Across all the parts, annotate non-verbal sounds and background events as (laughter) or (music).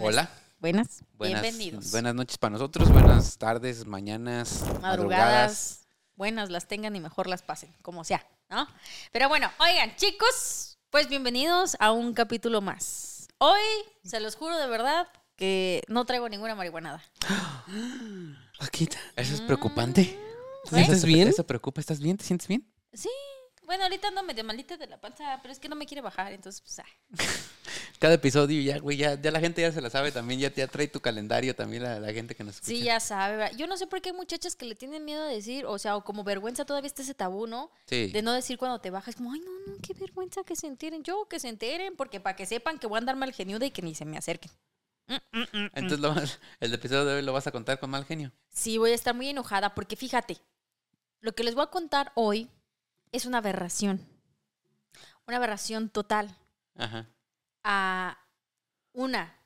Buenas. Hola. Buenas. Buenas, Bienvenidos. Buenas noches para nosotros, buenas tardes, mañanas, madrugadas. Madrugadas. Buenas las tengan y mejor las pasen, como sea, ¿no? Pero bueno, oigan, chicos, pues bienvenidos a un capítulo más. Hoy, se los juro de verdad, que no traigo ninguna marihuanada. (gasps) Paquita. Eso es preocupante. ¿Te sientes Eso- bien? Eso preocupa, ¿estás bien? ¿Te sientes bien? Sí, bueno, ahorita ando medio malita de la panza, pero es que no me quiere bajar, entonces, pues, ah. (laughs) Cada episodio ya, güey, ya, ya la gente ya se la sabe también, ya, ya trae tu calendario también la, la gente que nos escucha. Sí, ya sabe. ¿verdad? Yo no sé por qué hay muchachas que le tienen miedo a decir, o sea, o como vergüenza todavía está ese tabú, ¿no? Sí. De no decir cuando te bajas, como, ay, no, no, qué vergüenza que se enteren. Yo, que se enteren, porque para que sepan que voy a andar mal geniuda y que ni se me acerquen. Mm, mm, mm. Entonces lo el episodio de hoy lo vas a contar con mal genio. Sí, voy a estar muy enojada, porque fíjate, lo que les voy a contar hoy es una aberración. Una aberración total. Ajá. A una.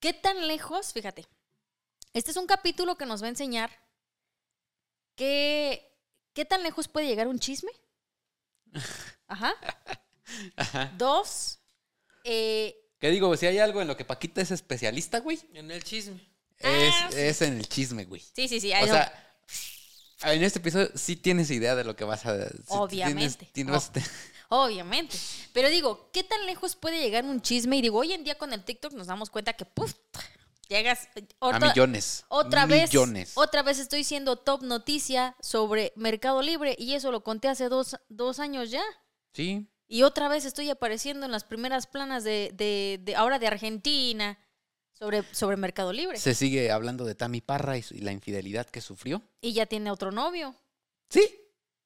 ¿Qué tan lejos? Fíjate. Este es un capítulo que nos va a enseñar qué, qué tan lejos puede llegar un chisme. (laughs) Ajá. Ajá. Dos. eh, ¿Qué digo? Si hay algo en lo que Paquita es especialista, güey, En el chisme. es, Ah, sí. es en el chisme, güey. sí, sí, sí. O sea, en este episodio sí tienes idea de lo que vas a... sí tienes- Obviamente. tienes- Obviamente. Pero digo, ¿qué tan lejos puede llegar un chisme? Y digo, hoy en día con el TikTok nos damos cuenta que, ¡puf! Llegas. a otra- millones. Otra vez, Millones. otra vez estoy siendo top noticia sobre Mercado Libre y eso lo conté hace dos, dos años ya. Sí. Y otra vez estoy apareciendo en las primeras planas de, de- de- ahora de Argentina sobre, sobre Mercado Libre. Se sigue hablando de Tami Parra y, y la infidelidad que sufrió. Y ya tiene otro novio. Sí.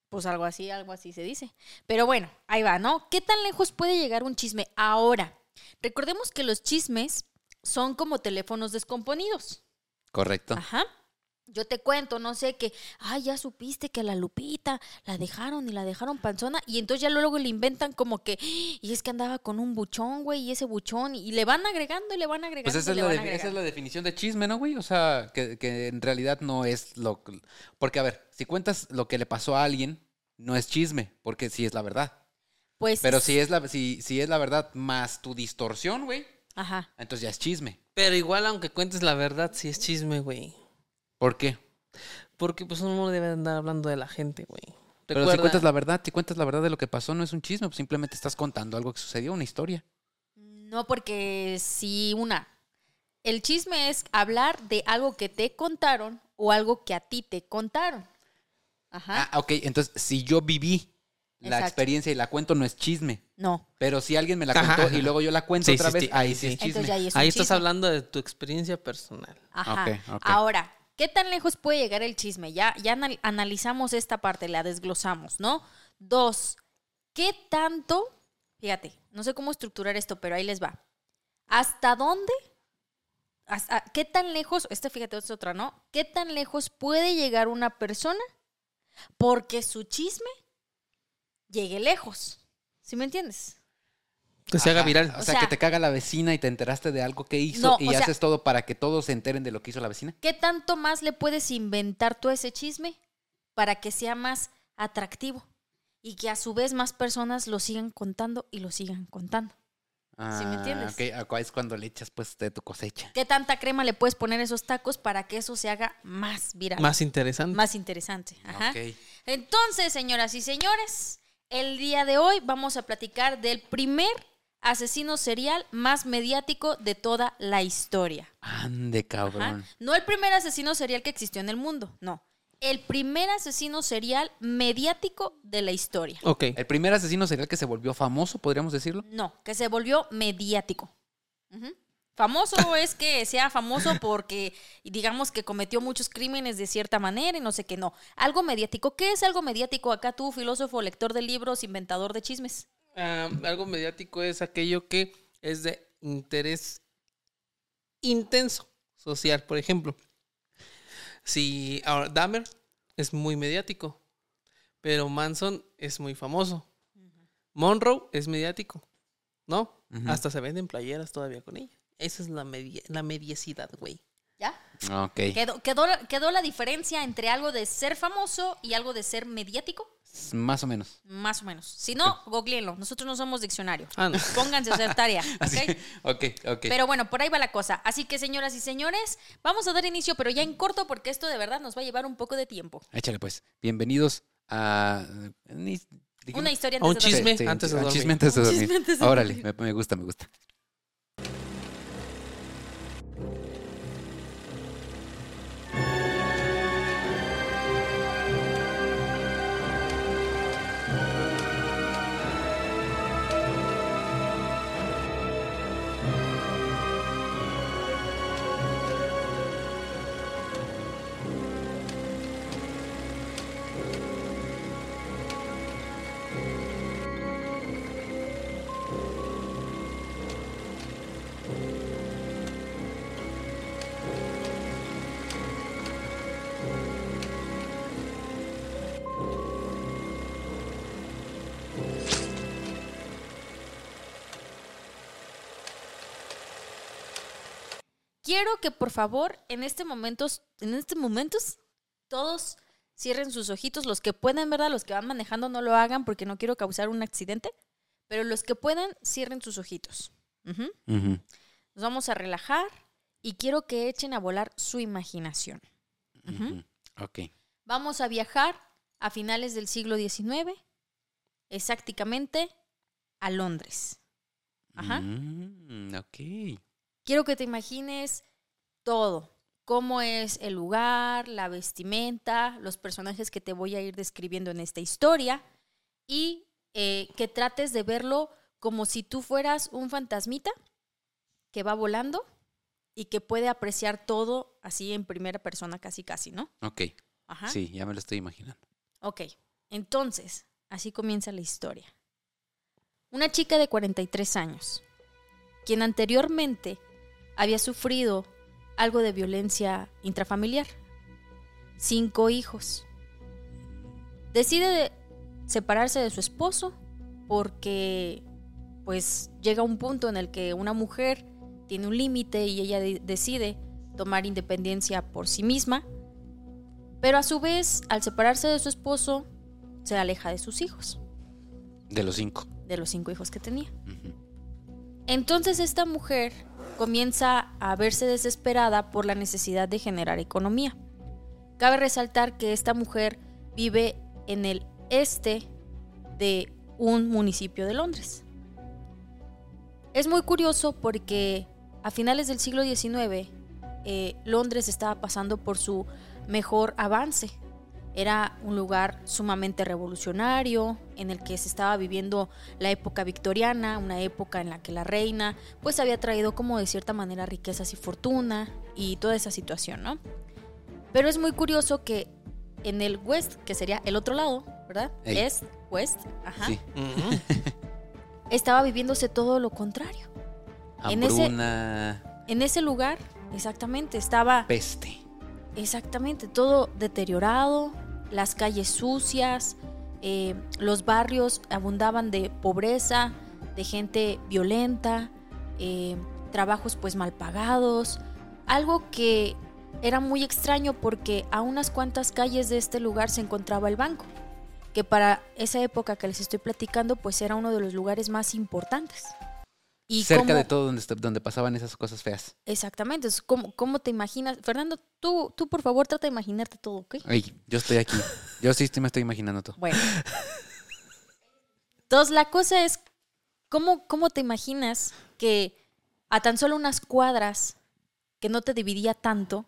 Pues algo así, algo así se dice. Pero bueno, ahí va, ¿no? ¿Qué tan lejos puede llegar un chisme ahora? Recordemos que los chismes son como teléfonos descomponidos. Correcto. Ajá. Yo te cuento, no sé, que, ay, ya supiste que a la Lupita la dejaron y la dejaron panzona, y entonces ya luego le inventan como que, y es que andaba con un buchón, güey, y ese buchón, y le van agregando y le van agregando. Pues esa y es, le la van defi- esa es agregando. la definición de chisme, ¿no, güey? O sea, que, que en realidad no es lo... que- Porque, a ver, si cuentas lo que le pasó a alguien, no es chisme, porque sí es la verdad. Pues, Pero si es la, si, si es la verdad más tu distorsión, güey, Ajá. entonces ya es chisme. Pero igual, aunque cuentes la verdad, sí es chisme, güey. ¿Por qué? Porque pues uno no debe andar hablando de la gente, güey. Pero si cuentas la verdad, si cuentas la verdad de lo que pasó, no es un chisme, pues simplemente estás contando algo que sucedió, una historia. No, porque si una, el chisme es hablar de algo que te contaron o algo que a ti te contaron. Ajá. Ah, ok, entonces si yo viví la Exacto. experiencia y la cuento, no es chisme. No. Pero si alguien me la contó ajá. y luego yo la cuento Sí, otra sí, vez, sí, ahí sí es chisme. Entonces ya ahí es Ahí estás chisme. hablando de tu experiencia personal. Ajá. Ok, ok. Ahora, ¿qué tan lejos puede llegar el chisme? Ya, ya anal- analizamos esta parte, la desglosamos, ¿no? Dos, ¿qué tanto? Fíjate, no sé cómo estructurar esto, pero ahí les va. ¿Hasta dónde? hasta- ¿Qué tan lejos? Este, fíjate, es otra, ¿no? ¿Qué tan lejos puede llegar una persona porque su chisme llegue lejos? ¿Sí me entiendes? Que se haga viral. O, O sea, sea- que te caga la vecina y te enteraste de algo que hizo No, y sea- haces todo para que todos se enteren de lo que hizo la vecina. ¿Qué tanto más le puedes inventar tú ese chisme para que sea más atractivo y que a su vez más personas lo sigan contando y lo sigan contando? ¿Sí me entiendes? ok, acá es cuando le echas pues de tu cosecha. ¿Qué tanta crema le puedes poner a esos tacos para que eso se haga más viral? Más interesante. más interesante. Ajá. Ok. Entonces, señoras y señores, el día de hoy vamos a platicar del primer asesino serial más mediático de toda la historia. Ande, Ajá. cabrón. No el primer asesino serial que existió en el mundo, no. El primer asesino serial mediático de la historia. Ok. El primer asesino serial que se volvió famoso, podríamos decirlo. No, que se volvió mediático. Famoso (laughs) es que sea famoso porque, digamos que cometió muchos crímenes de cierta manera y no sé qué, no. Algo mediático. ¿Qué es algo mediático acá tú, filósofo, lector de libros, inventador de chismes? Ah, algo mediático es aquello que es de interés intenso social, por ejemplo. Si ahora Dahmer es muy mediático, pero Manson es muy famoso. Monroe es mediático, ¿no? Hasta se venden playeras todavía con ella. Esa es la, media, la mediecidad, güey. ¿Ya? Ok. ¿Quedó, quedó, quedó la diferencia entre algo de ser famoso y algo de ser mediático? Más o menos. Más o menos. Si no, googleenlo. Nosotros no somos diccionario. Ah, no. Pónganse a hacer tarea. (laughs) Así. ¿ok? Ok. Pero bueno, por ahí va la cosa. Así que, señoras y señores, vamos a dar inicio, pero ya en corto, porque esto de verdad nos va a llevar un poco de tiempo. Échale pues. Bienvenidos a... Una historia un antes de dormir. chisme antes de un dormir. chisme antes de Un dormir. chisme antes de Órale, dormir. me, me gusta, me gusta. Quiero que por favor, en este momento, en este momentos, todos cierren sus ojitos. Los que puedan, ¿verdad? Los que van manejando no lo hagan porque no quiero causar un accidente. Pero los que puedan, cierren sus ojitos. Ujú, Nos vamos a relajar y quiero que echen a volar su imaginación. Ok. Vamos a viajar a finales del siglo XIX, exactamente a Londres. Ajá. Mm, ok. Quiero que te imagines todo, cómo es el lugar, la vestimenta, los personajes que te voy a ir describiendo en esta historia y eh, que trates de verlo como si tú fueras un fantasmita que va volando y que puede apreciar todo así en primera persona casi casi, ¿no? Ok. Ajá. Sí, ya me lo estoy imaginando. Ok, entonces, así comienza la historia. Una chica de 43 años, quien anteriormente había sufrido algo de violencia intrafamiliar. Cinco hijos. Decide de- separarse de su esposo porque pues llega un punto en el que una mujer tiene un límite y ella de- decide tomar independencia por sí misma pero a su vez, al separarse de su esposo, se aleja de sus hijos, De los cinco. de los cinco hijos que tenía. Entonces esta mujer comienza a verse desesperada por la necesidad de generar economía. Cabe resaltar que esta mujer vive en el este de un municipio de Londres. Es muy curioso porque a finales del siglo XIX eh, Londres estaba pasando por su mejor avance. Era un lugar sumamente revolucionario, en el que se estaba viviendo la época victoriana, una época en la que la reina pues había traído como de cierta manera riquezas y fortuna y toda esa situación, ¿no? Pero es muy curioso que en el West, que sería el otro lado, ¿verdad? Ey. Est, West, ajá, Sí. (laughs) Estaba viviéndose todo lo contrario. En ese- En ese lugar, exactamente, estaba peste. Exactamente, todo deteriorado, las calles sucias, eh, los barrios abundaban de pobreza, de gente violenta, eh, trabajos pues mal pagados, algo que era muy extraño porque a unas cuantas calles de este lugar se encontraba el banco, que para esa época que les estoy platicando pues era uno de los lugares más importantes. Y Cerca cómo- de todo donde, donde pasaban esas cosas feas. Exactamente, es como, ¿cómo te imaginas? Fernando, tú, tú por favor trata de imaginarte todo, ¿ok? Ay, yo estoy aquí. Yo sí estoy- me estoy imaginando todo. Bueno. Entonces, la cosa es, ¿cómo, ¿cómo te imaginas que a tan solo unas cuadras, que no te dividía tanto,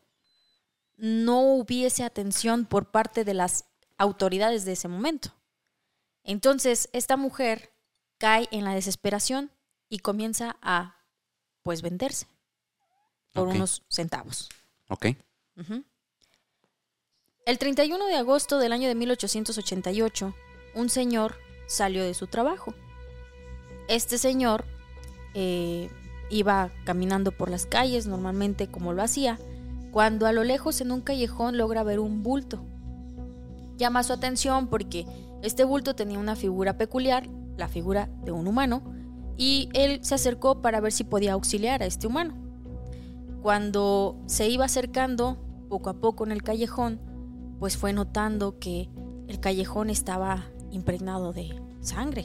no hubiese atención por parte de las autoridades de ese momento? Entonces, esta mujer cae en la desesperación y comienza a, pues, venderse por unos centavos. Ok. El 31 de agosto del año de 1888, un señor salió de su trabajo. Este señor eh, iba caminando por las calles normalmente como lo hacía, cuando a lo lejos en un callejón logra ver un bulto. Llama su atención porque este bulto tenía una figura peculiar, la figura de un humano, y él se acercó para ver si podía auxiliar a este humano. Cuando se iba acercando poco a poco en el callejón, pues fue notando que el callejón estaba impregnado de sangre.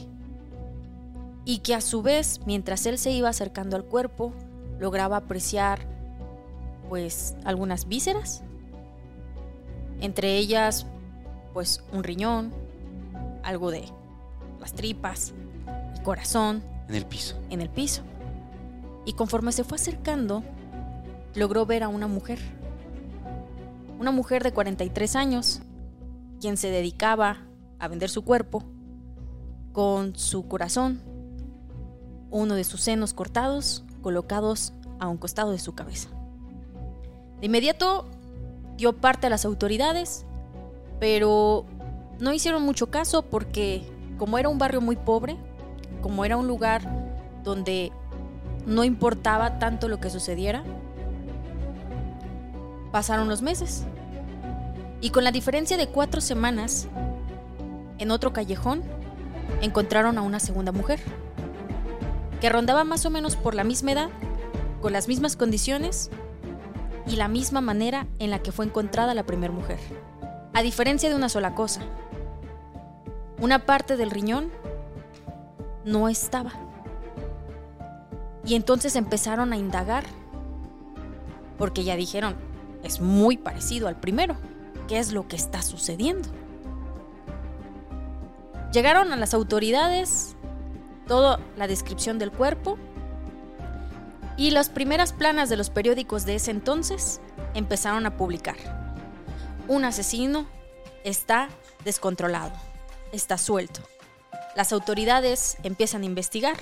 Y que a su vez, mientras él se iba acercando al cuerpo, lograba apreciar pues algunas vísceras, entre ellas pues un riñón, algo de las tripas, el corazón En el piso. en el piso. Y conforme se fue acercando, logró ver a una mujer. Una mujer de 43 años, quien se dedicaba a vender su cuerpo con su corazón, uno de sus senos cortados, colocados a un costado de su cabeza. De inmediato dio parte a las autoridades, pero no hicieron mucho caso porque como era un barrio muy pobre, como era un lugar donde no importaba tanto lo que sucediera, pasaron los meses. Y con la diferencia de cuatro semanas, en otro callejón, encontraron a una segunda mujer, que rondaba más o menos por la misma edad, con las mismas condiciones y la misma manera en la que fue encontrada la primera mujer. A diferencia de una sola cosa, una parte del riñón no estaba. Y entonces empezaron a indagar, porque ya dijeron, es muy parecido al primero. ¿Qué es lo que está sucediendo? Llegaron a las autoridades, toda la descripción del cuerpo, y las primeras planas de los periódicos de ese entonces empezaron a publicar. Un asesino está descontrolado, está suelto. Las autoridades empiezan a investigar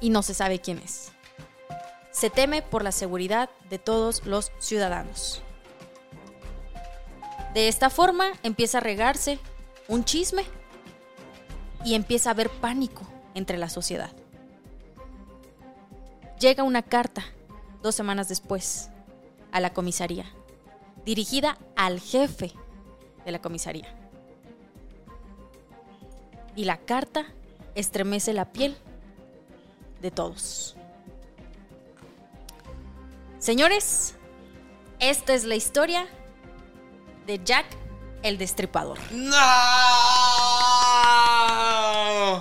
y no se sabe quién es. Se teme por la seguridad de todos los ciudadanos. De esta forma empieza a regarse un chisme y empieza a haber pánico entre la sociedad. Llega una carta dos semanas después a la comisaría, dirigida al jefe de la comisaría. Y la carta estremece la piel de todos. Señores, esta es la historia de Jack el Destripador. ¡No!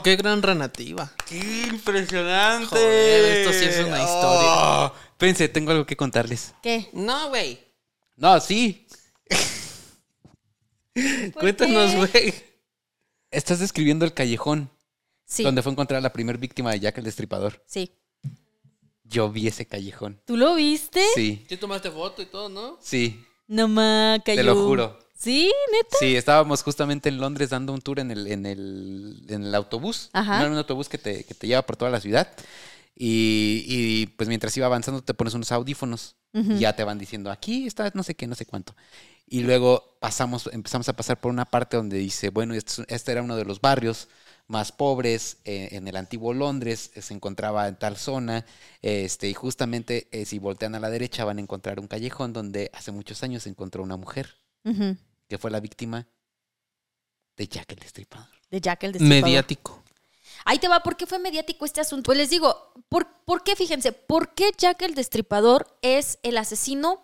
Qué gran renativa. ¡Qué impresionante! Joder, esto sí es una historia. Oh, pense, tengo algo que contarles. ¿Qué? No, güey. No, sí. (laughs) Cuéntanos, güey. Estás describiendo el callejón Sí, donde fue encontrada la primera víctima de Jack el Destripador. sí. Yo vi ese callejón. ¿Tú lo viste? Sí, Sí tomaste foto y todo, ¿no? sí. No cayó. Te lo juro. ¿Sí? ¿Neta? Sí, estábamos justamente en Londres dando un tour en el, en el, en el autobús. Ajá. No, en un autobús que te, que te lleva por toda la ciudad. Y, y, pues mientras iba avanzando te pones unos audífonos y ya te van diciendo, aquí está no sé qué, no sé cuánto. Y luego pasamos, empezamos a pasar por una parte donde dice, bueno, este, es- este era uno de los barrios más pobres eh, en el antiguo Londres, eh, se encontraba en tal zona, este, y justamente eh, si voltean a la derecha van a encontrar un callejón donde hace muchos años se encontró una mujer que fue la víctima de Jack el Destripador. De Jack el Destripador. Mediático. Ahí te va, ¿por qué fue mediático este asunto? Pues les digo, ¿por, por qué? Fíjense, ¿por qué Jack el Destripador es el asesino,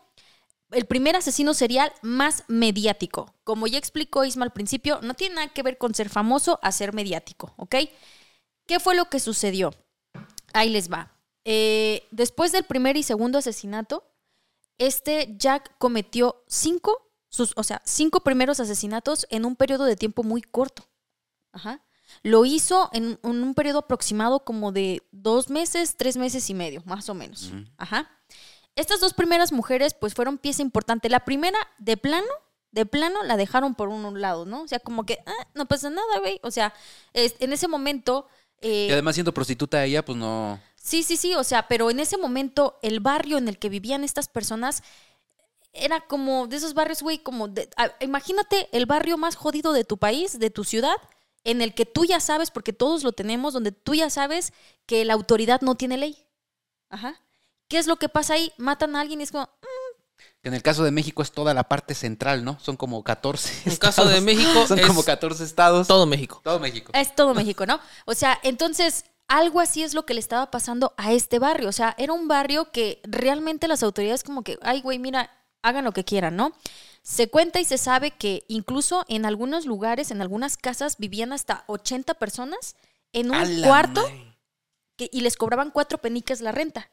el primer asesino serial más mediático? Como ya explicó Isma al principio, no tiene nada que ver con ser famoso a ser mediático, ¿ok? ¿Qué fue lo que sucedió? Ahí les va. Eh, después del primer y segundo asesinato, este Jack cometió cinco, sus, o sea, cinco primeros asesinatos en un periodo de tiempo muy corto. Ajá. Lo hizo en, en un periodo aproximado como de dos meses, tres meses y medio, más o menos. Ajá. Estas dos primeras mujeres, pues, fueron pieza importante. La primera, de plano, de plano, la dejaron por un lado, ¿no? O sea, como que, ah, no pasa nada, güey. O sea, es- en ese momento. eh, Y además siendo prostituta ella, pues no... Sí, sí, sí, o sea, pero en ese momento el barrio en el que vivían estas personas era como de esos barrios, güey, como de, a- imagínate el barrio más jodido de tu país, de tu ciudad, en el que tú ya sabes, porque todos lo tenemos, donde tú ya sabes que la autoridad no tiene ley. Ajá. ¿Qué es lo que pasa ahí? Matan a alguien y es como, que En el caso de México es toda la parte central, ¿no? Son como 14 En caso de. México Son es como 14 estados. todo México. Todo México. Es todo México, ¿no? O sea, entonces algo así es lo que le estaba pasando a este barrio. O sea, era un barrio que realmente las autoridades como que, ay, güey, mira, hagan lo que quieran, ¿no? Se cuenta y se sabe que incluso en algunos lugares, en algunas casas, vivían hasta 80 personas en A un cuarto que- y les cobraban cuatro peniques la renta.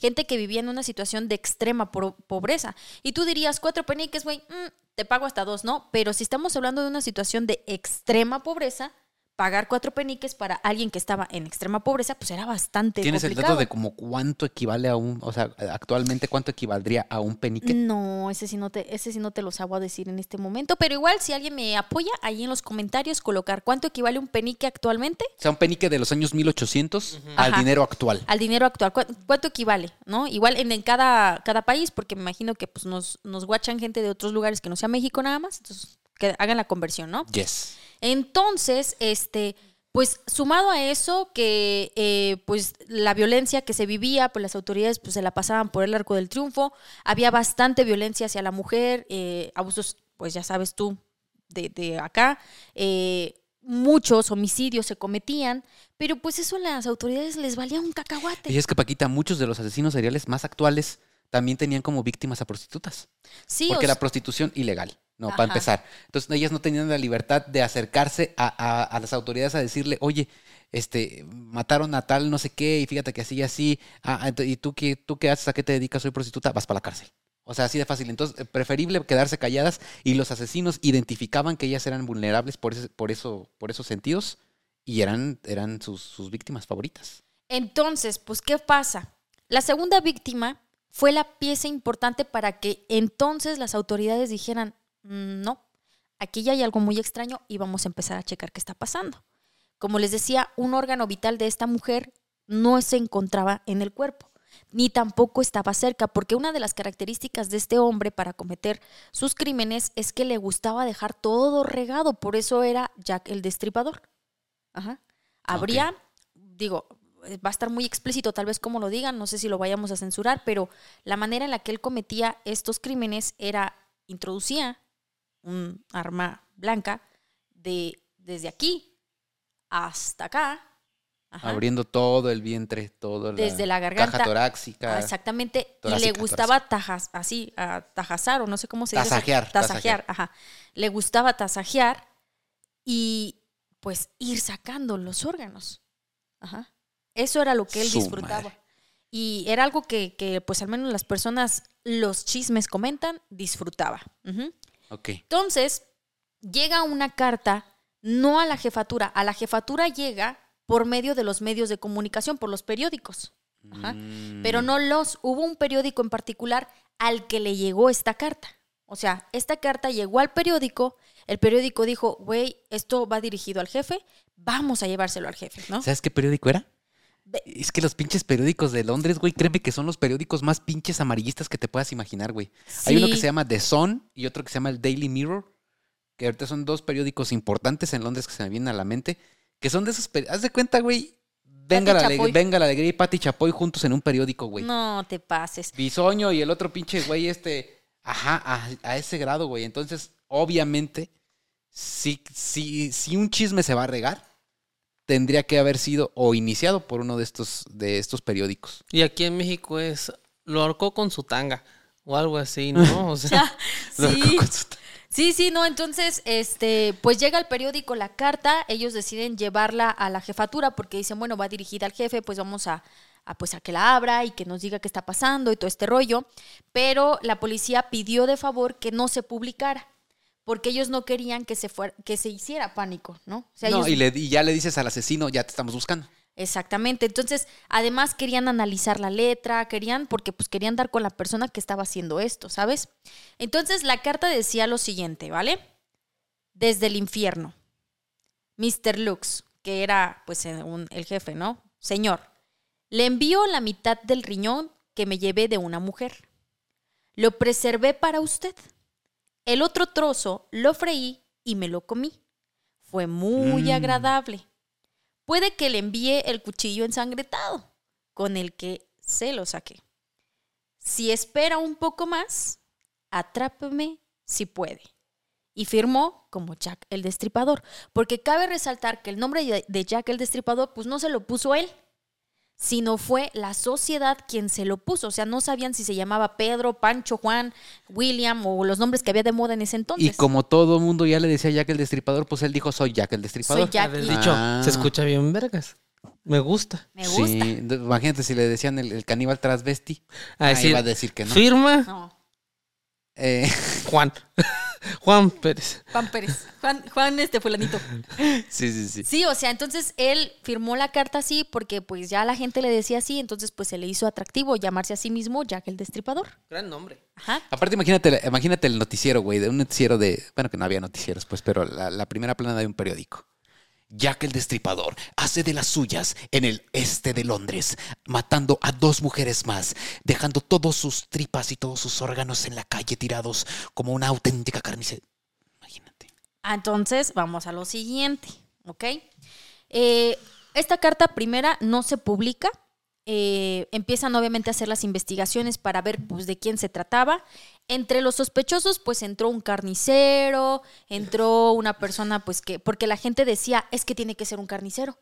Gente que vivía en una situación de extrema pobreza. Y tú dirías, cuatro peniques, güey, mm, te pago hasta dos, ¿no? Pero si estamos hablando de una situación de extrema pobreza, pagar cuatro peniques para alguien que estaba en extrema pobreza, pues era bastante ¿Tienes el dato de como cuánto equivale a un, o sea, actualmente cuánto equivaldría a un penique? No, ese sí no te, ese sí no te lo sabo a decir en este momento. Pero igual, si alguien me apoya, ahí en los comentarios colocar cuánto equivale un penique actualmente O sea, un penique de los años 1800 al Ajá. dinero actual. al dinero actual. ¿Cu- ¿Cuánto equivale? ¿No? Igual en, en cada, cada país, porque me imagino que pues, nos, nos guachan gente de otros lugares que no sea México nada más. Entonces, que hagan la conversión, ¿no? Yes. Entonces, este, pues sumado a eso, que eh, pues la violencia que se vivía, pues las autoridades pues se la pasaban por el arco del triunfo, había bastante violencia hacia la mujer, eh, abusos, pues ya sabes tú, de, de acá, eh, muchos homicidios se cometían, pero pues eso a las autoridades les valía un cacahuate. Y es que, Paquita, muchos de los asesinos seriales más actuales también tenían como víctimas a prostitutas. Sí, porque o la s- prostitución ilegal, ¿no? Ajá. Para empezar. Entonces ellas no tenían la libertad de acercarse a, a- a las autoridades a decirle, oye, este, mataron a tal no sé qué, y fíjate que así y así, ah, ah, ¿y tú qué, tú qué haces? ¿A qué te dedicas? Soy prostituta, vas para la cárcel. O sea, así de fácil. Entonces, eh, preferible quedarse calladas y los asesinos identificaban que ellas eran vulnerables por, ese- por, eso, por esos sentidos y eran, eran sus, sus víctimas favoritas. Entonces, pues, ¿qué pasa? La segunda víctima fue la pieza importante para que entonces las autoridades dijeran, "Mm, no, aquí ya hay algo muy extraño y vamos a empezar a checar qué está pasando. Como les decía, un órgano vital de esta mujer no se encontraba en el cuerpo, ni tampoco estaba cerca, porque una de las características de este hombre para cometer sus crímenes es que le gustaba dejar todo regado, por eso era Jack el Destripador. Ajá. Habría, digo, va a estar muy explícito tal vez como lo digan, no sé si lo vayamos a censurar, pero la manera en la que él cometía estos crímenes era, introducía un arma blanca de desde aquí hasta acá. Ajá. Abriendo todo el vientre, todo Desde la garganta. caja torácica. Ah, Exactamente. y le gustaba tajas, así, a tajazar, o no sé cómo se dice. Tasajear, Tasajear, ajá. Le gustaba tasajear y pues ir sacando los órganos. Ajá. Eso era lo que él Su disfrutaba. madre. Y era algo que, que, pues al menos las personas, los chismes comentan, disfrutaba. Ujú. Entonces, llega una carta, no a la jefatura, a la jefatura llega por medio de los medios de comunicación, por los periódicos. Ajá. Mm. Pero no los, hubo un periódico en particular al que le llegó esta carta. O sea, esta carta llegó al periódico, el periódico dijo, güey, esto va dirigido al jefe, vamos a llevárselo al jefe, ¿no? ¿Sabes qué periódico era? Es que los pinches periódicos de Londres, güey, créeme que son los periódicos más pinches amarillistas que te puedas imaginar, güey. Hay uno que Sí. se llama The Sun y otro que se llama el Daily Mirror, que ahorita son dos periódicos importantes en Londres que se me vienen a la mente, que son de esos peri- Haz de cuenta, güey. Venga la, alegría, venga la alegría y Pati Chapoy juntos en un periódico, güey. No te pases. Bisoño y el otro pinche güey, este. Ajá, a, a ese grado, güey. Entonces, obviamente, si, si, si un chisme se va a regar, tendría que haber sido o iniciado por uno de estos, de estos periódicos. Y aquí en México es, lo ahorcó con su tanga o algo así, ¿no? (laughs) O sea, (laughs) sí. Sí, sí, no, entonces, este, pues llega el periódico la carta, ellos deciden llevarla a la jefatura porque dicen, bueno, va dirigida al jefe, pues vamos a, a, pues a que la abra y que nos diga qué está pasando y todo este rollo, pero la policía pidió de favor que no se publicara porque ellos no querían que se fuera, que se hiciera pánico, ¿no? O sea, no, ellos- y, le- y ya le dices al asesino, ya te estamos buscando. Exactamente. Entonces, además querían analizar la letra, querían, porque pues querían dar con la persona que estaba haciendo esto, ¿sabes? Entonces, la carta decía lo siguiente, ¿vale? Desde el infierno. Mr. Lux, que era pues eh, un- el jefe, ¿no? Señor, le envío la mitad del riñón que me llevé de una mujer. Lo preservé para usted. El otro trozo lo freí y me lo comí. Fue muy Mm. agradable. Puede que le envíe el cuchillo ensangretado con el que se lo saqué. Si espera un poco más, atrápeme si puede. Y firmó como Jack el Destripador, porque cabe resaltar que el nombre de- de Jack el Destripador pues no se lo puso él, sino fue la sociedad quien se lo puso. O sea, no sabían si se llamaba Pedro, Pancho, Juan, William o los nombres que había de moda en ese entonces. Y como todo mundo ya le decía Jack el Destripador, pues él dijo, soy Jack el Destripador. Soy Jack y- dicho, Ah. se escucha bien vergas. Me gusta. Me gusta. Sí, imagínate si le decían el, el caníbal transvesti. Ah, iba a decir que no. firma No, Eh, (laughs) Juan. (laughs) Juan Pérez. Juan Pérez. Juan, Juan este fulanito. sí, sí, sí. Sí, o sea, entonces él firmó la carta así porque pues ya la gente le decía así, entonces pues se le hizo atractivo llamarse a sí mismo Jack el Destripador. Gran nombre. Ajá. Aparte, imagínate, imagínate el noticiero, güey, de un noticiero de. Bueno, que no había noticieros, pues, pero la, la primera plana de un periódico. Jack el Destripador hace de las suyas en el este de Londres, matando a dos mujeres más, dejando todos sus tripas y todos sus órganos en la calle tirados como una auténtica carnicería. Imagínate. Entonces, vamos a lo siguiente, ¿ok? Eh, esta carta primera no se publica. eh, empiezan obviamente a hacer las investigaciones para ver pues, de quién se trataba. Entre los sospechosos, pues entró un carnicero, entró una persona, pues que, porque la gente decía, es que tiene que ser un carnicero.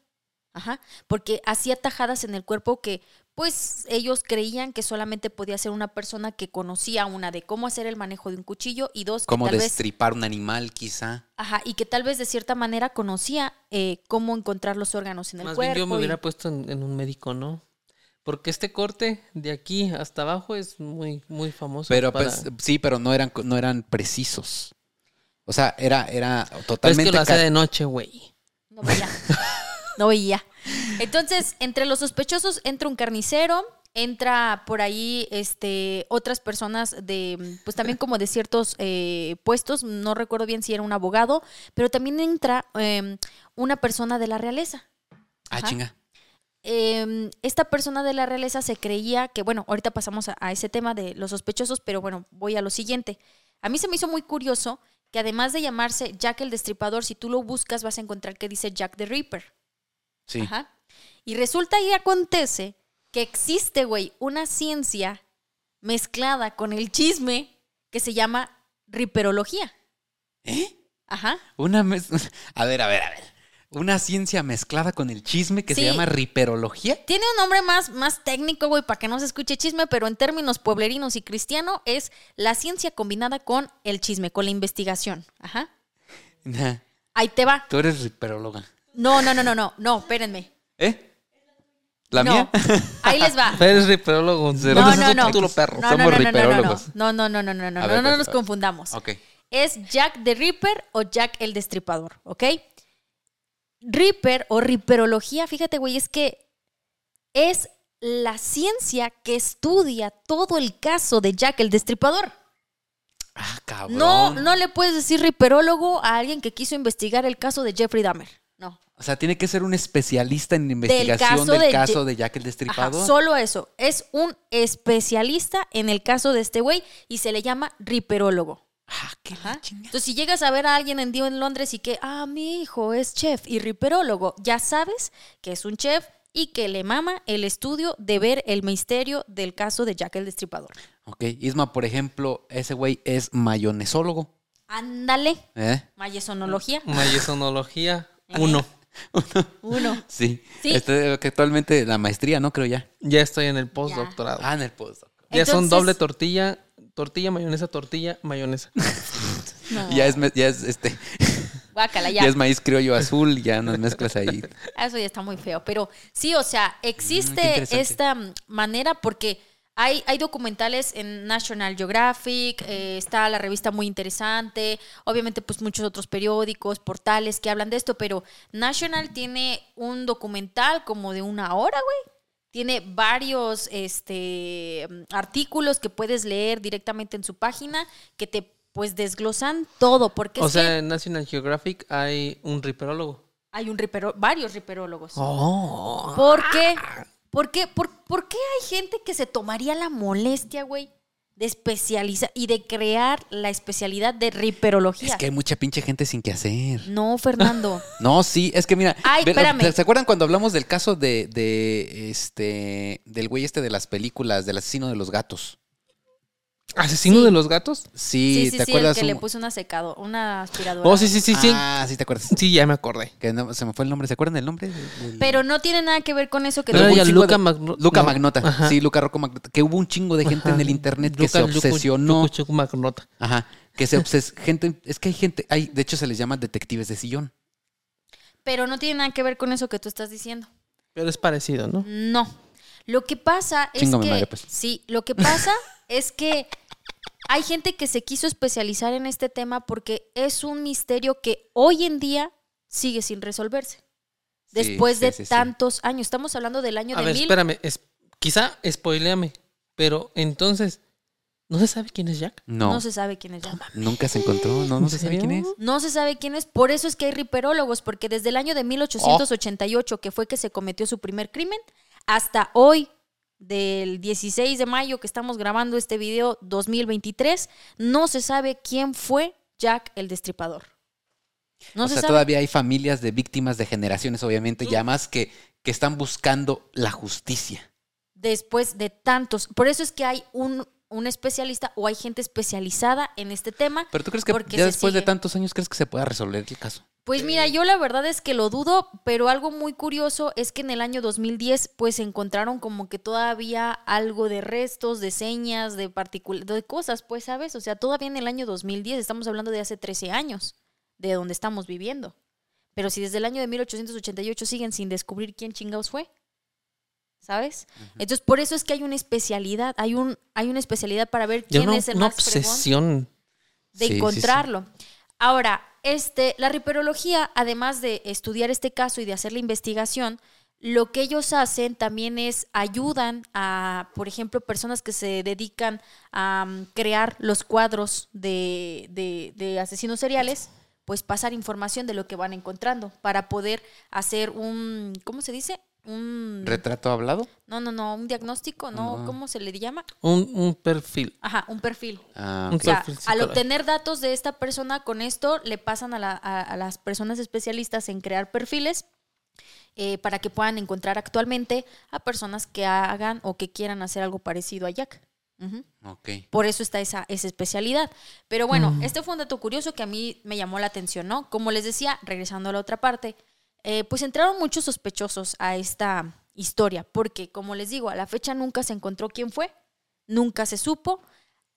Ajá, porque hacía tajadas en el cuerpo que, pues, ellos creían que solamente podía ser una persona que conocía una de cómo hacer el manejo de un cuchillo y dos, que Como tal vez destripar un animal, quizá. Ajá, y que tal vez de cierta manera conocía eh, cómo encontrar los órganos en el Más cuerpo. bien yo me y- hubiera puesto en, en un médico, ¿no? Porque este corte de aquí hasta abajo es muy, muy famoso. Pero para- pues, sí, pero no eran, no eran precisos. O sea, era, era Pero es totalmente. que lo hace de noche, güey. No veía. no veía. Entonces, entre los sospechosos entra un carnicero, entra por ahí este, otras personas de, pues también como de ciertos eh, puestos, no recuerdo bien si era un abogado, pero también entra eh, una persona de la realeza. Ah, Ajá. chinga. Eh, esta persona de la realeza se creía que, bueno, ahorita pasamos a, a ese tema de los sospechosos, pero bueno, voy a lo siguiente. A mí se me hizo muy curioso que además de llamarse Jack el Destripador, si tú lo buscas vas a encontrar que dice Jack the Ripper. Sí. Ajá. Y resulta y acontece que existe, güey, una ciencia mezclada con el chisme que se llama riperología. ¿Eh? Ajá. Una mez- (laughs) A ver, a ver, a ver. Una ciencia mezclada con el chisme que Sí. se llama riperología. Tiene un nombre más, más técnico, güey, para que no se escuche chisme, pero en términos pueblerinos y cristiano es la ciencia combinada con el chisme, con la investigación. Ajá. Nah, Ahí te va. Tú eres riperóloga. No, no, no, no, no, no, espérenme. ¿Eh? ¿La no. mía? Ahí les va. Eres riperólogo. No, No, no, no. título, perro. No, Somos no, no, no, no, no, riperólogos. no, no, no, no, no, no, ver, no, no pues, nos confundamos. Ok. es Jack the Ripper o Jack el Destripador, ¿ok? Ripper o riperología, fíjate, güey, es que es la ciencia que estudia todo el caso de Jack el Destripador. Ah, cabrón. No, no le puedes decir riperólogo a alguien que quiso investigar el caso de Jeffrey Dahmer. No. O sea, tiene que ser un especialista en investigación caso del de caso de Jack el Ajá, Destripador. solo eso. Es un especialista en el caso de este güey y se le llama riperólogo. Ah, qué Ajá. Entonces, si llegas a ver a alguien en Dio en Londres y que, ah, mi hijo es chef y riperólogo, ya sabes que es un chef y que le mama el estudio de ver el misterio del caso de Jack el Destripador. Ok, Isma, por ejemplo, ese güey es mayonesólogo. Ándale, ¿Eh? mayesonología. Mayesonología (laughs) 1. Uno. Sí. Sí. Este, que actualmente la maestría, ¿no? Creo ya. Ya estoy en el postdoctorado. Ah, en el postdoc. Ya son Entonces- doble tortilla, tortilla, mayonesa, tortilla, mayonesa. (laughs) No. Ya es, ya es este, (laughs) Guácala, ya. ya. es maíz criollo azul, ya nos mezclas ahí. Eso ya está muy feo. Pero sí, o sea, Mm, existe interesante. esta mm, manera porque hay, hay documentales en National Geographic, eh, está la revista muy interesante, obviamente pues muchos otros periódicos, portales que hablan de esto, pero National tiene un documental como de una hora, güey. Tiene varios este, mm, artículos que puedes leer directamente en su página que te pues desglosan todo, porque O es sea, que en National Geographic hay un riperólogo. hay un ripero- varios riperólogos. Oh. ¿Por qué? ¿Por qué? ¿Por, por qué hay gente que se tomaría la molestia, güey, de especializar y de crear la especialidad de riperología? Es que hay mucha pinche gente sin que hacer. No, Fernando. (laughs) No, sí, es que mira. Ay, espérame. ¿Se acuerdan cuando hablamos del caso de, de este del güey este de las películas, del asesino de los gatos? ¿Asesino Sí. de los gatos? Sí, Sí, sí, ¿te sí, el acuerdas? que le puso una secado, una aspiradora. Oh, sí, sí, sí, sí. Ah, sí, te acuerdas. Sí, ya me acordé. Que no- se me fue el nombre. ¿Se acuerdan del nombre? Pero no tiene nada que ver con eso que No Pero era hubo ya Luca de- Magno- Luca no. Magnota. Ajá. Sí, Luca Rocco Magnota. Que hubo un chingo de gente en el internet que Luca- se obsesionó. Luca Magnota. Ajá. Que se obses... gente, es que hay gente, hay, de hecho se les llama detectives de sillón. Pero no tiene nada que ver con eso que tú estás diciendo. Pero es parecido, ¿no? No. Lo que pasa es que. madre, pues. Sí, lo que pasa (laughs) es que hay gente que se quiso especializar en este tema porque es un misterio que hoy en día sigue sin resolverse. Después sí, de sí, sí. tantos años. Estamos hablando del año A de ver, mil. espérame. es- quizá spoileame. Pero entonces, ¿no se sabe quién es Jack? No, No se sabe quién es Jack. nunca se encontró. No, no ¿En se sabe quién es. No se sabe quién es, por eso es que hay riperólogos, porque desde el año de 1888, que fue que se cometió su primer crimen, hasta hoy, del 16 de mayo que estamos grabando este video 2023, no se sabe quién fue Jack el Destripador. No o se sea, sabe. todavía hay familias de víctimas de generaciones, obviamente, ya más que, que están buscando la justicia. Después de tantos. Por eso es que hay un, un especialista o hay gente especializada en este tema. Pero tú crees que ya después de tantos años crees que se pueda resolver el caso? Pues mira, yo la verdad es que lo dudo, pero algo muy curioso es que en el año 2010 pues encontraron como que todavía algo de restos, de señas, de de cosas, pues, ¿sabes? O sea, todavía en el año 2010, estamos hablando de hace 13 años, de donde estamos viviendo. Pero si desde el año de 1888 siguen sin descubrir quién chingados fue, ¿sabes? Entonces, por eso es que hay una especialidad, hay un hay una especialidad para ver quién es el una más obsesión. de Sí, sí, sí. encontrarlo. Ahora, este, la riperología, además de estudiar este caso y de hacer la investigación, lo que ellos hacen también es ayudan a, por ejemplo, personas que se dedican a mm, crear los cuadros de, de- de asesinos seriales, pues pasar información de lo que van encontrando para poder hacer un, ¿cómo se dice? Un, ¿Retrato hablado? no, no, no, un diagnóstico, ¿no? No. ¿Cómo se le llama? Un, un perfil. Ajá, un perfil. Ah, Un ok. O sea, Perfil al obtener datos de esta persona, con esto le pasan a, la- a- a las personas especialistas en crear perfiles eh, para que puedan encontrar actualmente a personas que hagan o que quieran hacer algo parecido a Jack. Ujú. ok. Por eso está esa, esa especialidad. Pero bueno, Mm. este fue un dato curioso que a mí me llamó la atención, ¿no? Como les decía, regresando a la otra parte, eh, pues entraron muchos sospechosos a esta historia, porque como les digo, a la fecha nunca se encontró quién fue, nunca se supo.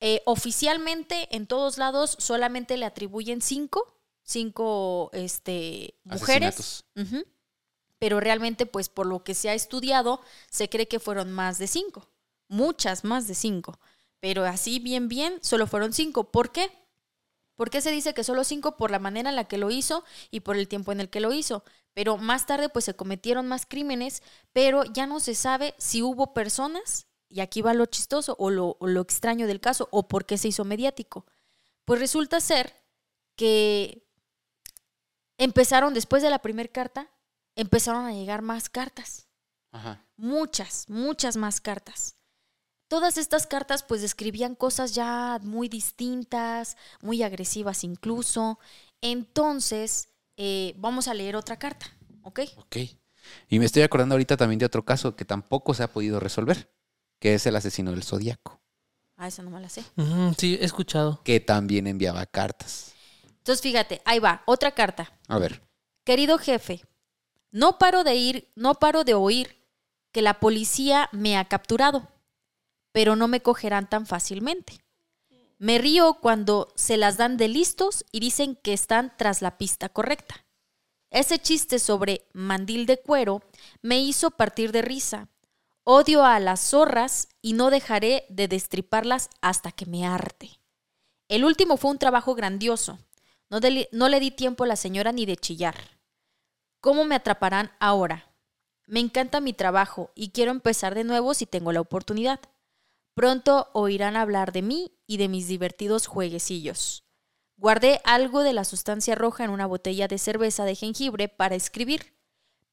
Eh, oficialmente, en todos lados, solamente le atribuyen cinco, cinco este, mujeres. Ujú. Pero realmente, pues por lo que se ha estudiado, se cree que fueron más de cinco. Muchas más de cinco. Pero así, bien, bien, solo fueron cinco. ¿Por qué? ¿Por qué se dice que solo cinco? Por la manera en la que lo hizo y por el tiempo en el que lo hizo. Pero más tarde, pues se cometieron más crímenes, pero ya no se sabe si hubo personas, y aquí va lo chistoso o lo, o lo extraño del caso, o por qué se hizo mediático. Pues resulta ser que empezaron, después de la primera carta, empezaron a llegar más cartas. Ajá. Muchas, muchas más cartas. Todas estas cartas pues describían cosas ya muy distintas, muy agresivas incluso. Entonces, eh, vamos a leer otra carta, ¿ok? Ok. Y me estoy acordando ahorita también de otro caso que tampoco se ha podido resolver, que es el asesino del Zodíaco, Ah, esa no me la sé. Sí, he escuchado. que también enviaba cartas. Entonces, fíjate, ahí va, otra carta. A ver. Querido jefe, no paro de ir, no paro de oír que la policía me ha capturado, pero no me cogerán tan fácilmente. Me río cuando se las dan de listos y dicen que están tras la pista correcta. Ese chiste sobre mandil de cuero me hizo partir de risa. Odio a las zorras y no dejaré de destriparlas hasta que me harte. El último fue un trabajo grandioso. No, le di tiempo a la señora ni de chillar. ¿Cómo me atraparán ahora? Me encanta mi trabajo y quiero empezar de nuevo si tengo la oportunidad. Pronto oirán hablar de mí y de mis divertidos jueguecillos. Guardé algo de la sustancia roja en una botella de cerveza de jengibre para escribir,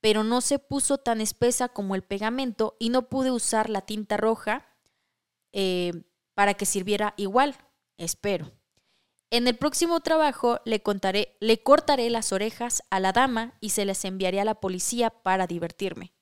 pero no se puso tan espesa como el pegamento y no pude usar la tinta roja eh, para que sirviera igual, espero. En el próximo trabajo le contaré, le cortaré las orejas a la dama y se las enviaré a la policía para divertirme.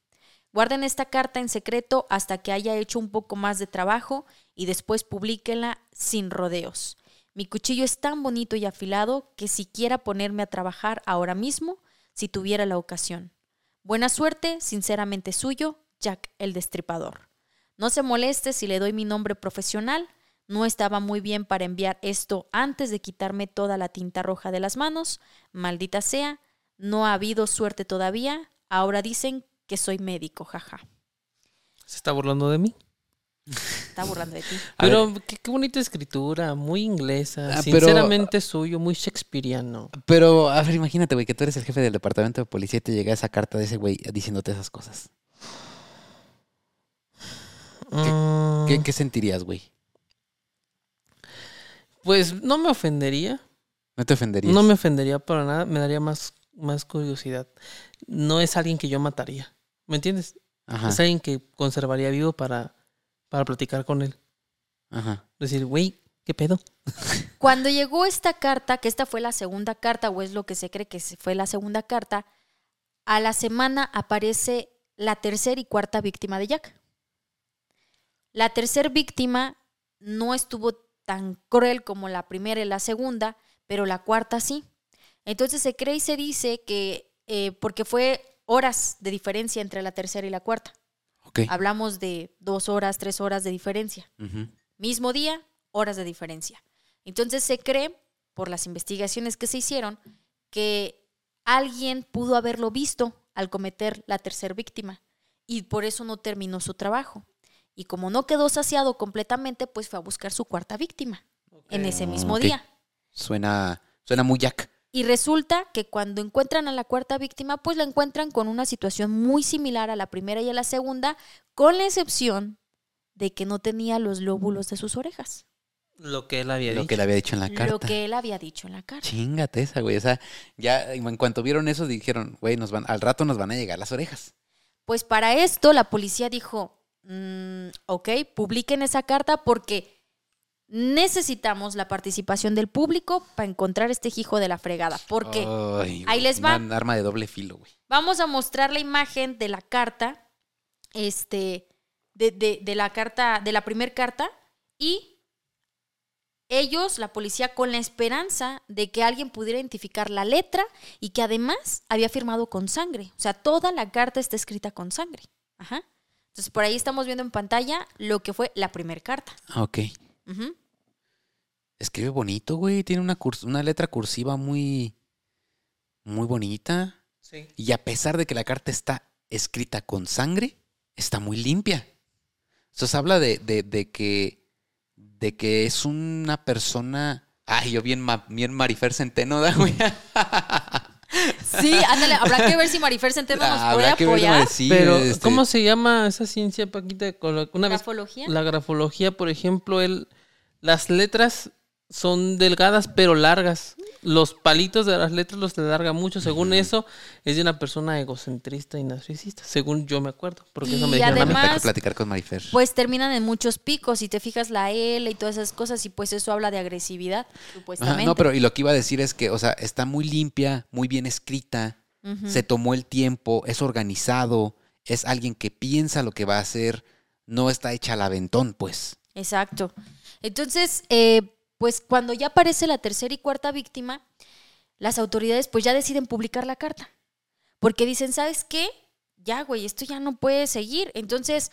Guarden esta carta en secreto hasta que haya hecho un poco más de trabajo y después publíquenla sin rodeos. Mi cuchillo es tan bonito y afilado que siquiera ponerme a trabajar ahora mismo si tuviera la ocasión. Buena suerte, sinceramente suyo, Jack el Destripador. No se moleste si le doy mi nombre profesional. No estaba muy bien para enviar esto antes de quitarme toda la tinta roja de las manos. Maldita sea, no ha habido suerte todavía. Ahora dicen que soy médico, jaja. ¿Se está burlando de mí? Está burlando de ti. (laughs) Pero qué, qué bonita escritura, muy inglesa, Ah, pero- sinceramente suyo, muy shakespeariano. Pero, a ver, imagínate, güey, que tú eres el jefe del departamento de policía y te llega esa carta de ese güey diciéndote esas cosas. Mm, ¿Qué, qué sentirías, güey? Pues no me ofendería, ¿No te ofenderías? no me ofendería para nada, me daría más, más curiosidad. No es alguien que yo mataría, ¿me entiendes? Ajá, Es alguien que conservaría vivo para, para platicar con él. ajá. Decir, güey, ¿qué pedo? (laughs) Cuando llegó esta carta, que esta fue la segunda carta, o es lo que se cree que fue la segunda carta, a la semana aparece la tercera y cuarta víctima de Jack. La tercera víctima no estuvo tan cruel como la primera y la segunda, pero la cuarta sí. Entonces se cree y se dice que eh, porque fue horas de diferencia entre la tercera y la cuarta. Hablamos de dos horas, tres horas de diferencia. Mismo día, horas de diferencia. Entonces se cree, por las investigaciones que se hicieron, que alguien pudo haberlo visto al cometer la tercera víctima y por eso no terminó su trabajo. Y como no quedó saciado completamente, pues fue a buscar su cuarta víctima en ese mismo día. Suena, suena muy Jack. Y resulta que cuando encuentran a la cuarta víctima, pues la encuentran con una situación muy similar a la primera y a la segunda, con la excepción de que no tenía los lóbulos de sus orejas. Lo que él había Lo dicho. que le había dicho en la carta. Lo que él había dicho en la carta. Chingate esa, güey. O sea, ya en cuanto vieron eso dijeron, güey, nos van, al rato nos van a llegar las orejas. Pues para esto la policía dijo, "Mm, ok, publiquen esa carta porque necesitamos la participación del público para encontrar este hijo de la fregada. Porque Ay, Ahí les va. Un arma de doble filo, güey. vamos a mostrar la imagen de la carta, este, de, de- de la carta, de la primer carta, y ellos, la policía, con la esperanza de que alguien pudiera identificar la letra y que además había firmado con sangre. O sea, toda la carta está escrita con sangre. Ajá. Entonces, por ahí estamos viendo en pantalla lo que fue la primera carta. Ok. Escribe bonito, güey. Tiene una, curs- una letra cursiva muy, muy bonita. Sí. Y a pesar de que la carta está escrita con sangre, está muy limpia. Se habla de, de- de que, de que es una persona. Ay, yo bien, ma- bien Marifer Centeno, ¿da, güey? (laughs) Sí, ándale, habrá que ver si Marifer Centeno nos Ah, puede ver, apoyar. sí, Pero, este, ¿cómo se llama esa ciencia, Paquita? Una vez, ¿Grafología? la grafología, por ejemplo, el, las letras son delgadas pero largas. Los palitos de las letras los alarga mucho. Según eso, es de una persona egocentrista y narcisista, según yo me acuerdo. Porque eso me dijeron a mí. además- que platicar con Marifer. Pues terminan en muchos picos. Si te fijas la L y todas esas cosas, y pues eso habla de agresividad, supuestamente. Ajá, no, pero y lo que iba a decir es que, o sea, está muy limpia, muy bien escrita, se tomó el tiempo, es organizado, es alguien que piensa lo que va a hacer, no está hecha al aventón, pues. Exacto. Entonces, eh, pues cuando ya aparece la tercera y cuarta víctima, las autoridades pues ya deciden publicar la carta. Porque dicen, ¿sabes qué? Ya, güey, esto ya no puede seguir. Entonces,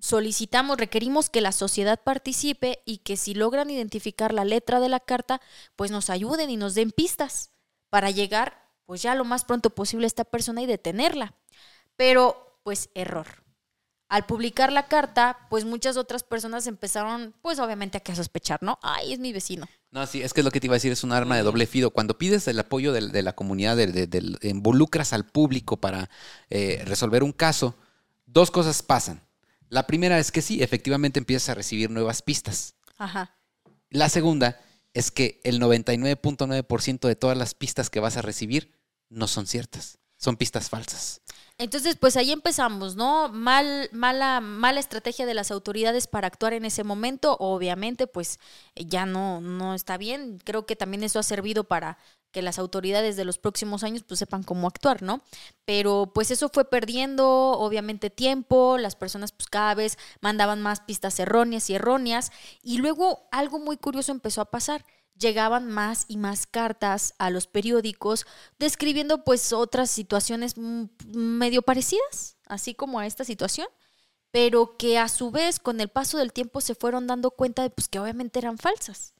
solicitamos, requerimos que la sociedad participe y que si logran identificar la letra de la carta, pues nos ayuden y nos den pistas para llegar pues ya lo más pronto posible a esta persona y detenerla. Pero, pues, error. Al publicar la carta, pues muchas otras personas empezaron, pues obviamente a que sospechar, ¿no? Ay, es mi vecino. No, sí, es que lo que te iba a decir es un arma de doble filo. Cuando pides el apoyo de, la comunidad, de, involucras al público para eh, resolver un caso, dos cosas pasan. La primera es que sí, efectivamente empiezas a recibir nuevas pistas. Ajá. La segunda es que el 99.9% de todas las pistas que vas a recibir no son ciertas, son pistas falsas. Entonces, pues ahí empezamos, ¿no? Mal, mala, mala estrategia de las autoridades para actuar en ese momento. Obviamente, pues ya no, no está bien. Creo que también eso ha servido para que las autoridades de los próximos años pues sepan cómo actuar, ¿no? Pero pues eso fue perdiendo obviamente tiempo, las personas pues cada vez mandaban más pistas erróneas y erróneas y luego algo muy curioso empezó a pasar llegaban más y más cartas a los periódicos describiendo pues otras situaciones mm, medio parecidas, así como a esta situación, pero que a su vez con el paso del tiempo se fueron dando cuenta de pues que obviamente eran falsas.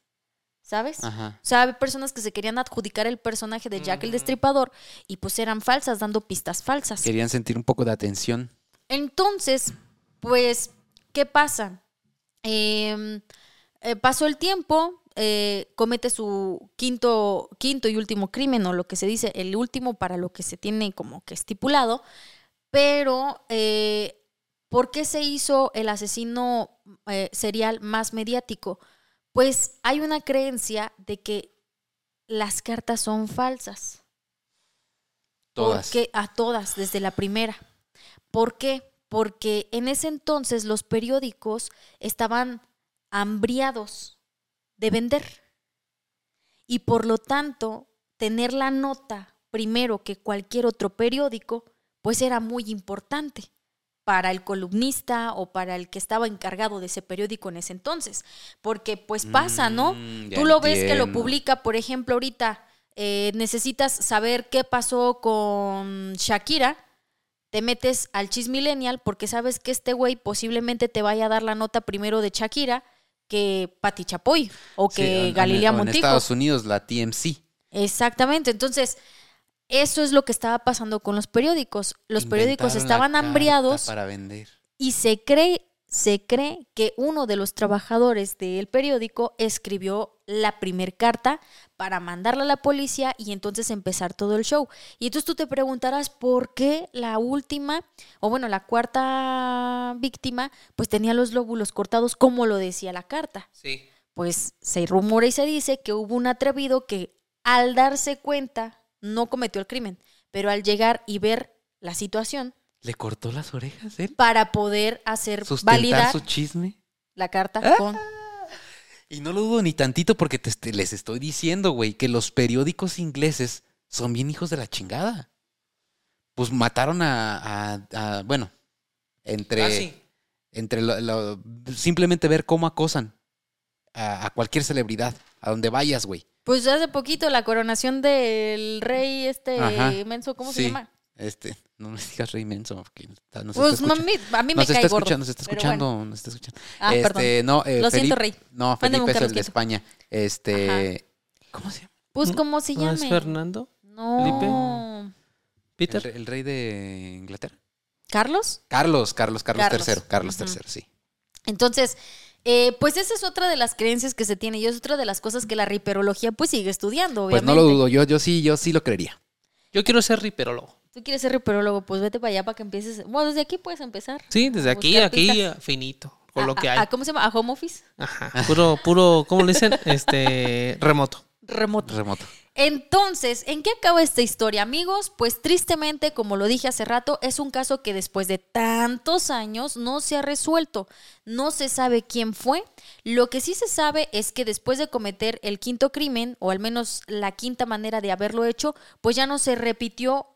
¿Sabes? Ajá. O sea, había personas que se querían adjudicar el personaje de Jack el Destripador y pues eran falsas, dando pistas falsas. Querían sentir un poco de atención. Entonces, pues, ¿qué pasa? Eh, eh, pasó el tiempo, eh, comete su quinto, quinto y último crimen, o lo que se dice, el último para lo que se tiene como que estipulado, pero eh, ¿por qué se hizo el asesino eh, serial más mediático? Pues hay una creencia de que las cartas son falsas. Todas. Porque, a todas, desde la primera. ¿Por qué? Porque en ese entonces los periódicos estaban hambriados de vender. Y por lo tanto, tener la nota primero que cualquier otro periódico, pues era muy importante para el columnista o para el que estaba encargado de ese periódico en ese entonces. Porque pues pasa, ¿no? Mm, ya Tú lo ves que lo publica, por ejemplo, ahorita eh, necesitas saber qué pasó con Shakira, te metes al Chis Millennial porque sabes que este güey posiblemente te vaya a dar la nota primero de Shakira que Pati Chapoy o Sí, que en- Galilea en Montijo. Estados Unidos, la TMC. Exactamente. Entonces, eso es lo que estaba pasando con los periódicos. Los periódicos Inventaron estaban hambriados Para vender. y se cree, se cree que uno de los trabajadores del periódico escribió la primer carta para mandarla a la policía y entonces empezar todo el show. Y entonces tú te preguntarás por qué la última, o bueno, la cuarta víctima, pues tenía los lóbulos cortados como lo decía la carta Sí. pues se rumora y se dice que hubo un atrevido que al darse cuenta no cometió el crimen, pero al llegar y ver la situación ¿Le cortó las orejas él? para poder hacer ¿Sustentar validar su chisme? la carta Ah. con Y no lo dudo ni tantito porque te- te- les estoy diciendo, güey, que los periódicos ingleses son bien hijos de la chingada. Pues mataron a, a- a- bueno, entre, Casi. entre lo- lo- simplemente ver cómo acosan a, a cualquier celebridad, a donde vayas, güey. pues hace poquito la coronación del rey este Ajá. menso, ¿cómo Sí. se llama? Este, no me (laughs) digas rey menso, porque está- nos Pues está escuchando. a mí, me Nos cae está gordo. escuchando, nos está escuchando, bueno. nos está escuchando. Ah, este, perdón. no, eh, Lo siento, Felipe- rey. No, Felipe es el Carlos de. España. Este, ¿cómo se llama? Pues ¿No- cómo se ¿No llama. es Fernando? No. ¿Peter? El, el rey de Inglaterra. ¿Carlos? Carlos, Carlos, Carlos, Carlos. III. Carlos. III, sí. Entonces, eh, pues esa es otra de las creencias que se tiene y es otra de las cosas que la riperología pues sigue estudiando, Pues obviamente. no lo dudo, yo, yo sí, yo sí lo creería. Yo quiero ser riperólogo. Tú quieres ser riperólogo, pues vete para allá para que empieces. Bueno, desde aquí puedes empezar. Sí, desde aquí, aquí, pistas. finito, con A- lo que hay. a- ¿Cómo se llama? ¿A home office? Ajá. Puro, puro, ¿cómo le dicen? (laughs) Este, remoto. Remoto. Remoto. Entonces, ¿en qué acaba esta historia, amigos? Pues tristemente, como lo dije hace rato, es un caso que después de tantos años no se ha resuelto. No se sabe quién fue. Lo que sí se sabe es que después de cometer el quinto crimen, o al menos la quinta manera de haberlo hecho, pues ya no se repitió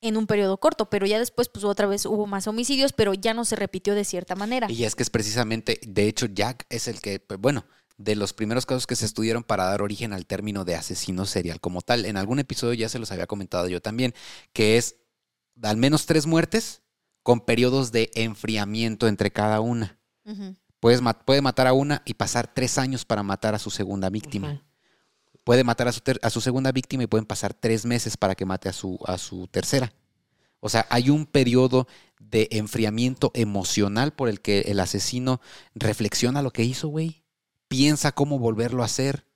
en un periodo corto, pero ya después, pues otra vez hubo más homicidios, pero ya no se repitió de cierta manera. Y es que es precisamente, de hecho, Jack es el que, pues, bueno, de los primeros casos que se estudiaron para dar origen al término de asesino serial como tal. En algún episodio ya se los había comentado yo también, que es al menos tres muertes con periodos de enfriamiento entre cada una. Puedes ma- puede matar a una y pasar tres años para matar a su segunda víctima. Puede matar a su, ter- a su segunda víctima y pueden pasar tres meses para que mate a su, a su tercera. O sea, hay un periodo de enfriamiento emocional por el que el asesino reflexiona lo que hizo, güey. Piensa cómo volverlo a hacer.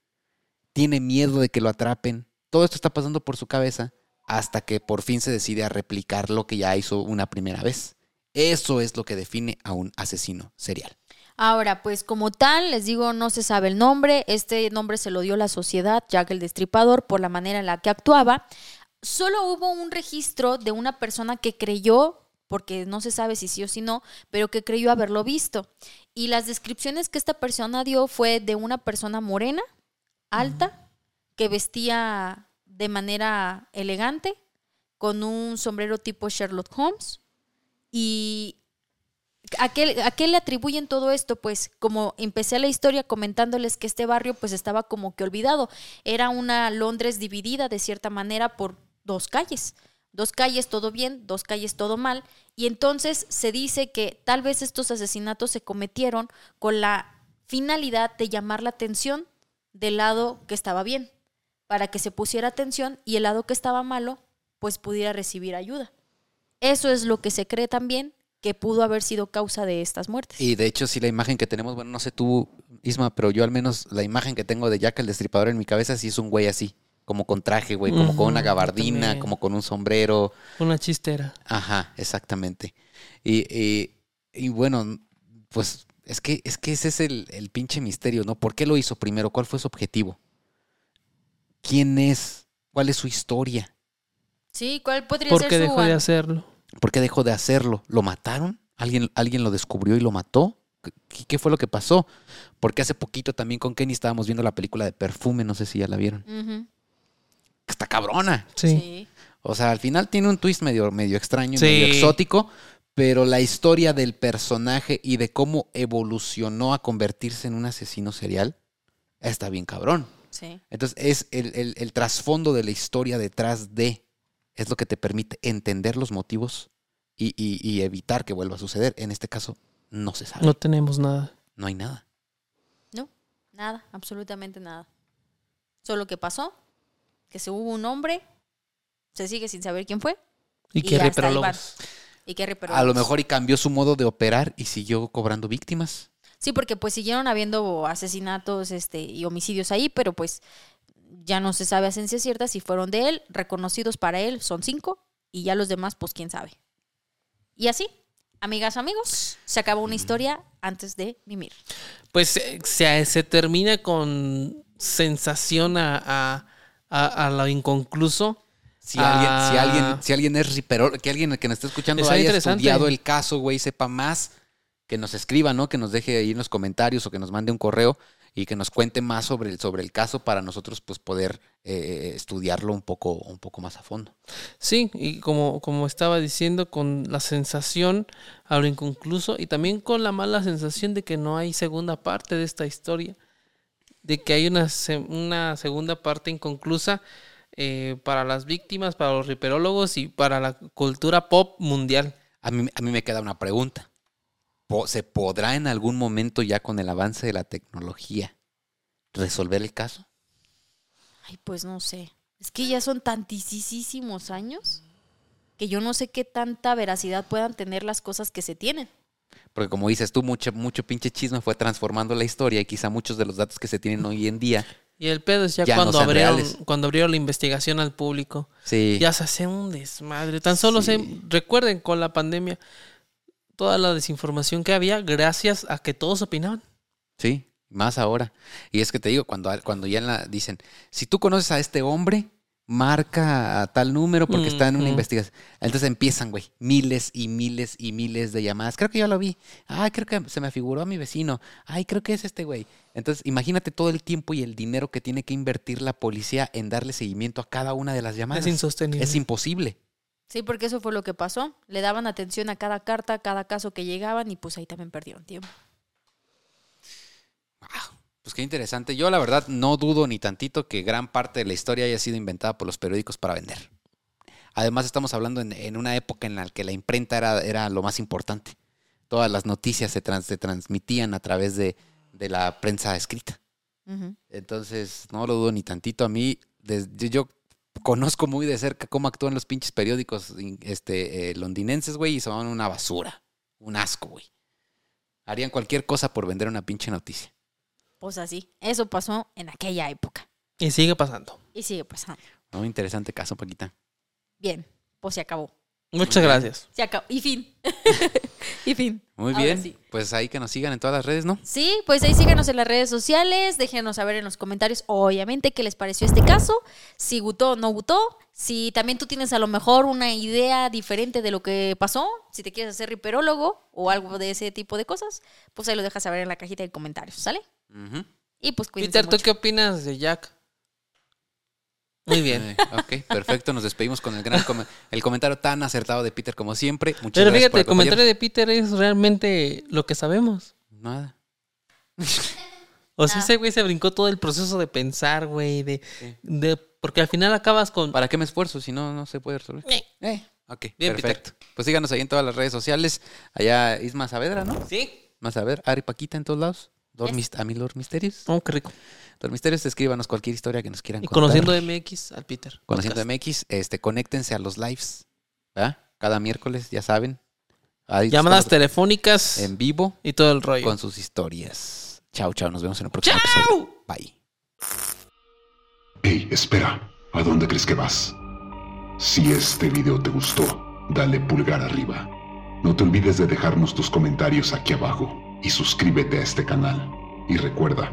Tiene miedo de que lo atrapen. Todo esto está pasando por su cabeza hasta que por fin se decide a replicar lo que ya hizo una primera vez. Eso es lo que define a un asesino serial. Ahora, pues como tal, les digo, no se sabe el nombre. Este nombre se lo dio la sociedad, Jack el Destripador, por la manera en la que actuaba. solo hubo un registro de una persona que creyó, porque no se sabe si sí o si no, pero que creyó haberlo visto. Y las descripciones que esta persona dio fue de una persona morena, alta, que vestía de manera elegante, con un sombrero tipo Sherlock Holmes. Y ¿A qué, ¿A qué, le atribuyen todo esto? Pues como empecé la historia comentándoles que este barrio pues estaba como que olvidado. Era una Londres dividida de cierta manera por dos calles. Dos calles todo bien, dos calles todo mal. Y entonces se dice que tal vez estos asesinatos se cometieron con la finalidad de llamar la atención del lado que estaba bien, para que se pusiera atención y el lado que estaba malo pues pudiera recibir ayuda. Eso es lo que se cree también que pudo haber sido causa de estas muertes. Y de hecho, sí, la imagen que tenemos, bueno, no sé tú, Isma, pero yo al menos la imagen que tengo de Jack el Destripador en mi cabeza sí es un güey así, como con traje, güey, como con una gabardina, también. como con un sombrero. Una chistera. Ajá, exactamente. Y, y- y bueno, pues es que, es que ese es el, el pinche misterio, ¿no? ¿Por qué lo hizo primero? ¿Cuál fue su objetivo? ¿Quién es? ¿Cuál es su historia? Sí, ¿cuál podría ¿Por ser qué su dejó de hacerlo? ¿Por qué dejó de hacerlo? ¿Lo mataron? ¿Alguien, alguien lo descubrió y lo mató? ¿Qué, qué fue lo que pasó? Porque hace poquito también con Kenny estábamos viendo la película de Perfume, no sé si ya la vieron. Está cabrona. Sí. sí. O sea, al final tiene un twist medio, medio extraño, Sí. medio exótico, pero la historia del personaje y de cómo evolucionó a convertirse en un asesino serial está bien cabrón. sí. Entonces, es el, el- el trasfondo de la historia detrás de, es lo que te permite entender los motivos y, y- y evitar que vuelva a suceder. En este caso, no se sabe. No No, tenemos nada. hay nada. No, nada, absolutamente nada. Solo que pasó, que se hubo un hombre, se sigue sin saber quién fue, Y Y ahí reprólogos. y reperó. A lo mejor y cambió su modo de operar y siguió cobrando víctimas. Sí, porque pues siguieron habiendo asesinatos este, y homicidios ahí, pero pues ya no se sabe a ciencia cierta si fueron de él, reconocidos para él son cinco, y ya los demás, pues quién sabe. Y así, amigas, amigos, se acabó una historia antes de mimir. Pues eh, se, se termina con sensación a, a, a- a lo inconcluso. Si alguien, si Ah. alguien, si alguien es riperol, que alguien que nos esté escuchando Está haya estudiado el caso, güey, sepa más, que nos escriba, ¿no? Que nos deje ahí en los comentarios o que nos mande un correo y que nos cuente más sobre el, sobre el caso para nosotros pues poder eh, estudiarlo un poco, un poco más a fondo. Sí, y como, como estaba diciendo, con la sensación a lo inconcluso y también con la mala sensación de que no hay segunda parte de esta historia, de que hay una, una segunda parte inconclusa eh, para las víctimas, para los riperólogos y para la cultura pop mundial. A mí, a mí me queda una pregunta. Po- ¿Se podrá en algún momento ya con el avance de la tecnología resolver el caso? Ay, pues no sé. Es que ya son tantísimos años que yo no sé qué tanta veracidad puedan tener las cosas que se tienen. Porque como dices tú, mucho, mucho pinche chisme fue transformando la historia y quizá muchos de los datos que se tienen hoy en día, Y el pedo es ya, Ya no cuando, sean abrieron, cuando abrieron la investigación al público. sí, Ya se hace un desmadre. Tan solo Sí. se recuerden con la pandemia toda la desinformación que había gracias a que todos opinaban. Sí, más ahora. Y es que te digo, cuando, cuando ya la, dicen, si tú conoces a este hombre, marca a tal número porque está en una investigación. Entonces empiezan, güey, miles y miles y miles de llamadas. Creo que ya lo vi. Ay, creo que se me figuró a mi vecino. Ay, creo que es este güey. Entonces, imagínate todo el tiempo y el dinero que tiene que invertir la policía en darle seguimiento a cada una de las llamadas. Es insostenible. Es imposible. Sí, porque eso fue lo que pasó. Le daban atención a cada carta, a cada caso que llegaban y pues ahí también perdieron tiempo. Pues qué interesante. Yo la verdad no dudo ni tantito que gran parte de la historia haya sido inventada por los periódicos para vender. Además estamos hablando en, en una época en la que la imprenta era, era lo más importante. Todas las noticias se, trans- se transmitían a través de, de la prensa escrita. Entonces no lo dudo ni tantito. A mí, desde, yo conozco muy de cerca cómo actúan los pinches periódicos este, eh, londinenses, güey, y son una basura. Un asco, güey. Harían cualquier cosa por vender una pinche noticia. Pues así, eso pasó en aquella época. Y sigue pasando. Y sigue pasando. Un interesante caso, Paquita. Bien, pues se acabó. Muchas gracias. Se acabó. Y fin. (laughs) y fin. Muy Ahora bien. sí. Pues ahí que nos sigan en todas las redes, ¿no? Sí, pues ahí síganos en las redes sociales, déjenos saber en los comentarios, obviamente, qué les pareció este caso, si gustó o no gustó, si también tú tienes a lo mejor una idea diferente de lo que pasó, si te quieres hacer riperólogo o algo de ese tipo de cosas, pues ahí lo dejas saber en la cajita de comentarios, ¿sale? Ujú. Y pues cuídense Peter, ¿tú mucho. qué opinas de Jack? Muy bien. Eh, ok, perfecto. Nos despedimos con el gran com- el comentario tan acertado de Peter como siempre. Muchas Pero gracias fíjate, por el comentario de Peter es realmente lo que sabemos. Nada. O sea, ese güey se brincó todo el proceso de pensar, güey, de, Sí. de porque al final acabas con ¿Para qué me esfuerzo si no, no se puede resolver? Eh. Eh, ok, Bien, perfecto. Pues síganos ahí en todas las redes sociales. Allá Isma Saavedra, ¿no? Sí. Más a ver, Ari Paquita en todos lados. Lord Yes. A mi Lord Misterios. Oh, qué rico. Lord Misterios, escríbanos cualquier historia que nos quieran Y contar. conociendo MX al Peter. Conociendo Podcast. MX, este, conéctense a los lives, ¿verdad? Cada miércoles, ya saben. Ahí Llamadas telefónicas en vivo y todo el rollo. con sus historias. Chao, chao. Nos vemos en el próximo ¡Chao! episodio. Bye. Hey, espera, ¿a dónde crees que vas? Si este video te gustó, dale pulgar arriba. No te olvides de dejarnos tus comentarios aquí abajo y suscríbete a este canal. Y recuerda,